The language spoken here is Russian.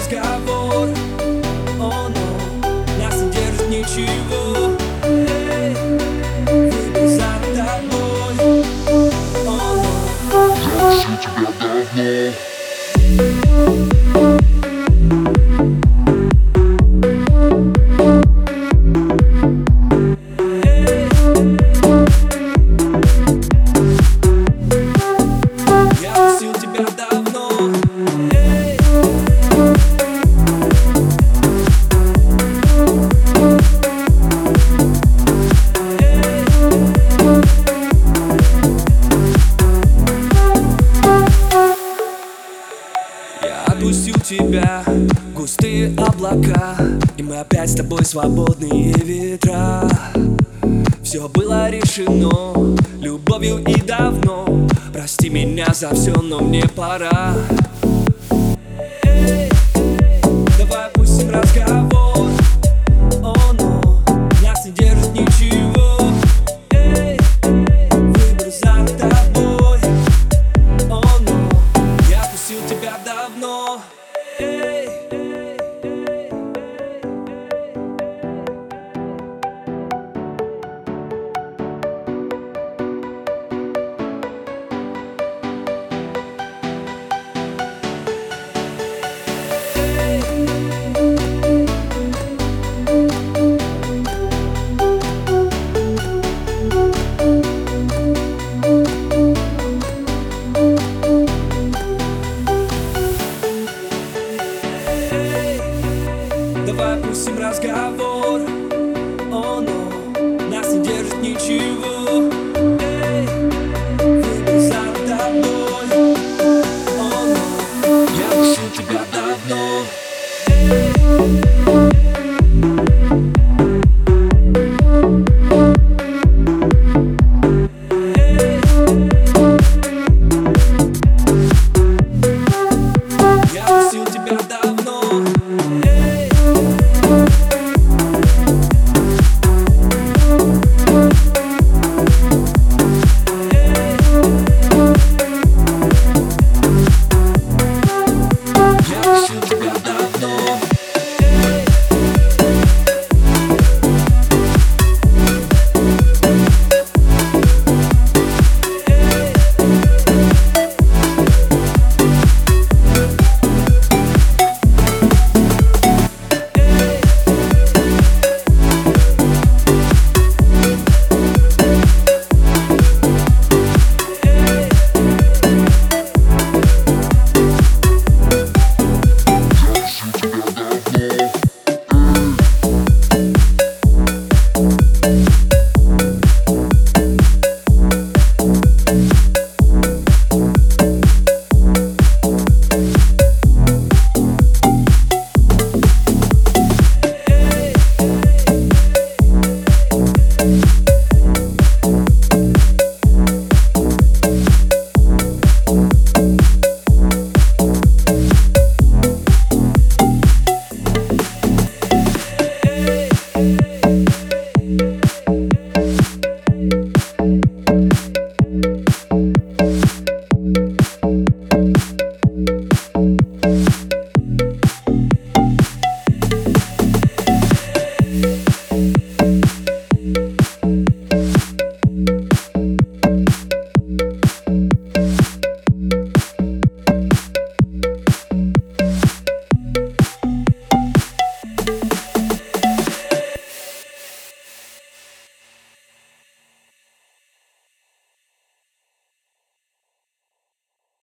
разговор. О, но нас не держит ничего густые облака И мы опять с тобой свободные ветра. Все было решено любовью и давно. Прости меня за все, но мне пора. Эй, Давай опустим разговор Давай опустим разговор. О, но нас не держит ничего. Эй, выбор за тобой. О, но я ищу тебя давно